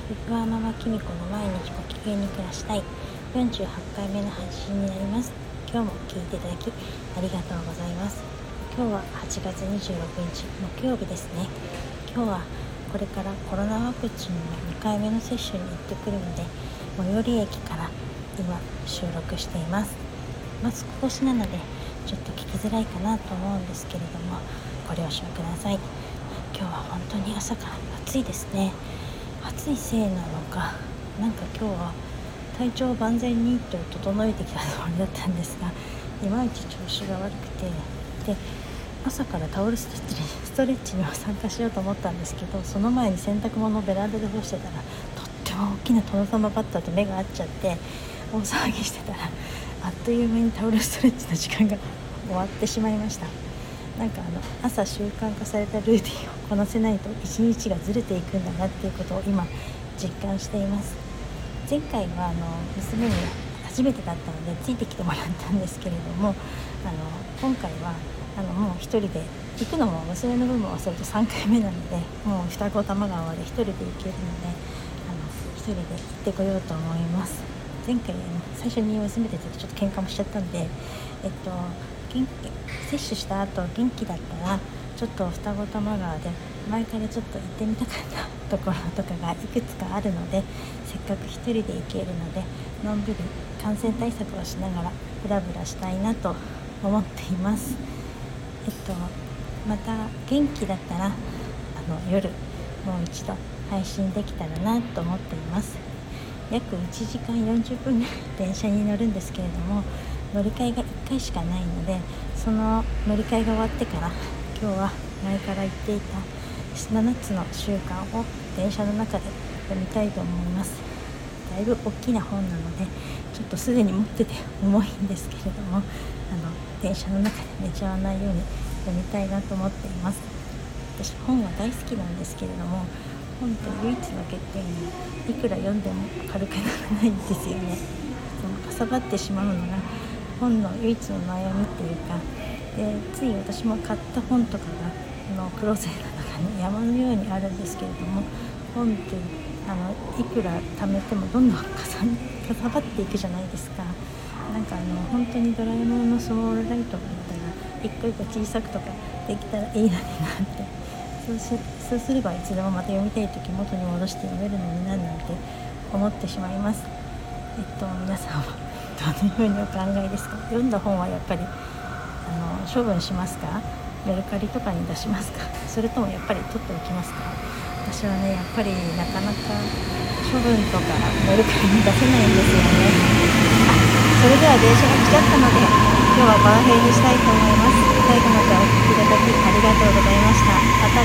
きみこの毎日ご機嫌に暮らしたい。48回目の配信になります。今日も聞いていただきありがとうございます。今日は8月26日木曜日ですね。今日はこれからコロナワクチンの2回目の接種に行ってくるので最寄り駅から今収録しています。マスク越しなのでちょっと聞きづらいかなと思うんですけれどもご了承ください。今日は本当に朝から暑いですね。暑いせいなのか。なんか今日は体調を万全にと整えてきたつもりだったんですがいまいち調子が悪くて。で朝からタオルストレッチストレッチには参加しようと思ったんですけどその前に洗濯物をベランダで干してたらとっても大きな殿様バッターと目が合っちゃって大騒ぎしてたらあっという間にタオルストレッチの時間が終わってしまいました。なんかあの朝習慣化されたルーティンをこなせないと一日がずれていくんだなっていうことを今実感しています。前回はあの娘に初めてだったのでついてきてもらったんですけれどもあの今回はあのもう1人で行くのも娘の分も忘れると3回目なのでもう双子玉川で1人で行けるのであの1人で行ってこようと思います。前回、ね、最初に娘たちとちょっと喧嘩もしちゃったんでえっと元気接種した後元気だったらちょっと双子玉川で前からちょっと行ってみたかったところとかがいくつかあるのでせっかく1人で行けるのでのんびり感染対策をしながらブラブラしたいなと思っています。えっとまた元気だったらあの夜もう一度配信できたらなと思っています。約1時間40分ぐらい電車に乗るんですけれども乗り換えが1回しかないのでその乗り換えが終わってから今日は前から言っていた7つの習慣を電車の中で読みたいと思います。だいぶ大きな本なのでちょっとすでに持ってて重いんですけれどもあの電車の中で寝ちゃわないように読みたいなと思っています。私本は大好きなんですけれども本って唯一の欠点にいくら読んでも軽くならないんですよね。そのかさばってしまうのが本の唯一の悩みっていうかでつい私も買った本とかがのクローゼットの中に山のようにあるんですけれども本ってあのいくら貯めてもどんどんかさかさばっていくじゃないですか。なんかあの本当にドラえもんのスモールライトがあったら一個一個小さくとかできたらいいのになって。そうしそうすればいつでもまた読みたい時元に戻して読めるのにななんて思ってしまいます。えっと皆さんはどのようにお考えですか？読んだ本はやっぱりあの処分しますか？メルカリとかに出しますか？それともやっぱり取っておきますか？私はねやっぱりなかなか処分とかメルカリに出せないんですよね。あそれでは電車が来ちゃったので今日はこの辺にしたいと思います。最後までお聴きいただきありがとうございました。また